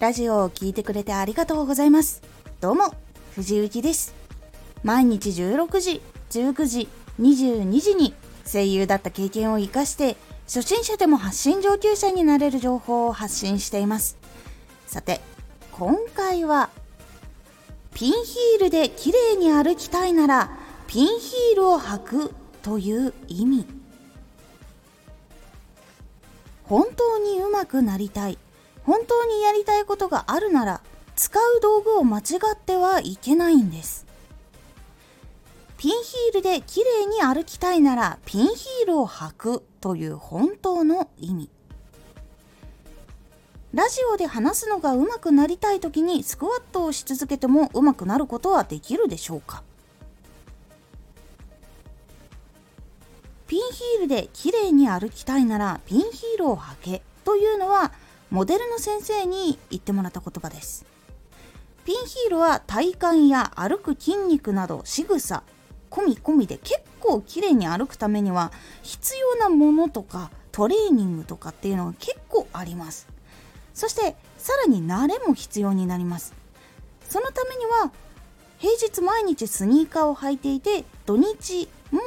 ラジオを聴いてくれてありがとうございます。どうも、藤幸です。毎日16時、19時、22時に声優だった経験を活かして、初心者でも発信上級者になれる情報を発信しています。さて、今回は、ピンヒールで綺麗に歩きたいなら、ピンヒールを履くという意味。本当に上手くなりたい。本当にやりたいことがあるなら使う道具を間違ってはいけないんです。ピンヒールで綺麗に歩きたいならピンヒールを履くという本当の意味。ラジオで話すのが上手くなりたい時にスクワットをし続けても上手くなることはできるでしょうか？ピンヒールで綺麗に歩きたいならピンヒールを履けというのはモデルの先生に言ってもらった言葉です。ピンヒールは体幹や歩く筋肉など仕草込み込みで結構綺麗に歩くためには必要なものとかトレーニングとかっていうのが結構あります。そしてさらに慣れも必要になります。そのためには平日毎日スニーカーを履いていて土日も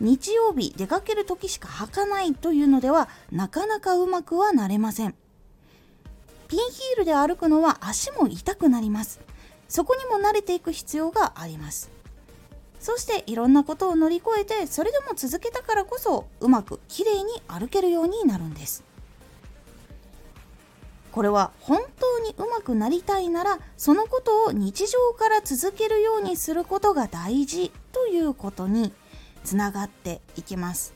日曜日出かける時しか履かないというのではなかなかうまくはなれません。ピンヒールで歩くのは足も痛くなります。そこにも慣れていく必要があります。そしていろんなことを乗り越えてそれでも続けたからこそうまくきれいに歩けるようになるんです。これは本当にうまくなりたいならそのことを日常から続けるようにすることが大事ということにつながっていきます。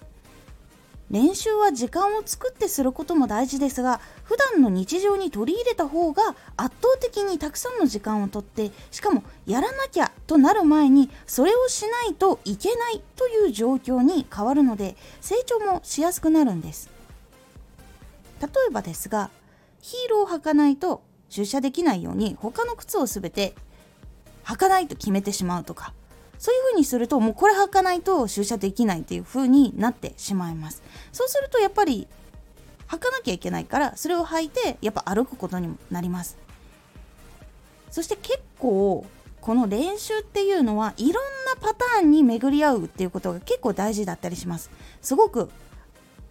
練習は時間を作ってすることも大事ですが普段の日常に取り入れた方が圧倒的にたくさんの時間をとってしかもやらなきゃとなる前にそれをしないといけないという状況に変わるので成長もしやすくなるんです。例えばですがヒールを履かないと出社できないように他の靴を全て履かないと決めてしまうとかそういう風にするともうこれ履かないと出社できないっていう風になってしまいます。そうするとやっぱり履かなきゃいけないからそれを履いてやっぱ歩くことにもなります。そして結構この練習っていうのはいろんなパターンに巡り合うっていうことが結構大事だったりします。すごく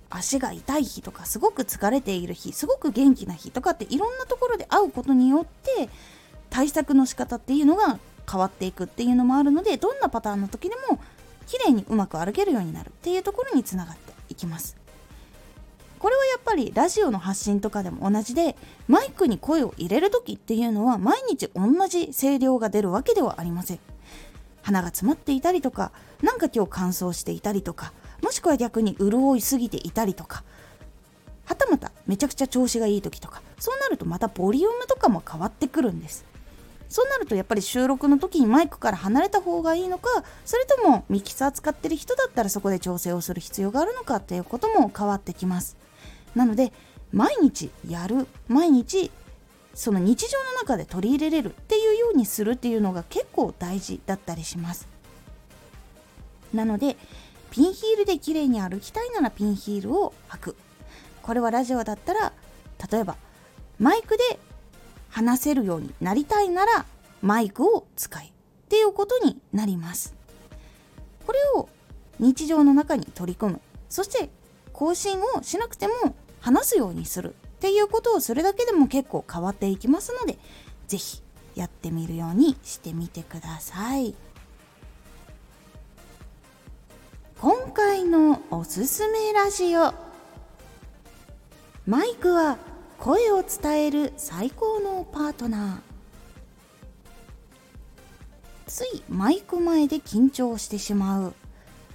足が痛い日とかすごく疲れている日すごく元気な日とかっていろんなところで会うことによって対策の仕方っていうのが変わっていくっていうのもあるのでどんなパターンの時でも綺麗にうまく歩けるようになる。っていうところにつながっていきます。これはやっぱりラジオの発信とかでも同じでマイクに声を入れる時っていうのは毎日同じ声量が出るわけではありません。鼻が詰まっていたりとか何か今日乾燥していたりとかもしくは逆に潤いすぎていたりとかはたまためちゃくちゃ調子がいい時とかそうなるとまたボリュームとかも変わってくるんです。そうなるとやっぱり収録の時にマイクから離れた方がいいのかそれともミキサー使ってる人だったらそこで調整をする必要があるのかっていうことも変わってきます。なので毎日やる毎日その日常の中で取り入れれるっていうようにするっていうのが結構大事だったりします。なのでピンヒールで綺麗に歩きたいならピンヒールを履く。これはラジオだったら例えばマイクで話せるようになりたいならマイクを使いっていうことになります。これを日常の中に取り組む。そして更新をしなくても話すようにするっていうことをするだけでも結構変わっていきますので是非やってみるようにしてみてください。今回のおすすめラジオ。マイクは声を伝える最高のパートナー。ついマイク前で緊張してしまう。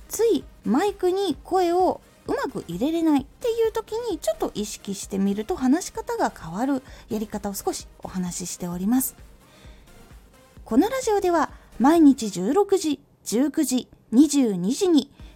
ついマイクに声をうまく入れれないっていう時にちょっと意識してみると話し方が変わる。やり方を少しお話ししております。このラジオでは毎日16時19時22時に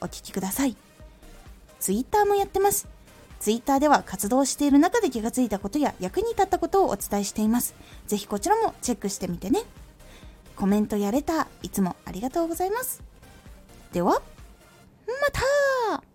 お聴きください。ツイッターもやってます。ツイッターでは活動している中で気がついたことや役に立ったことをお伝えしています。ぜひこちらもチェックしてみてね。コメントやれた、いつもありがとうございます。では、また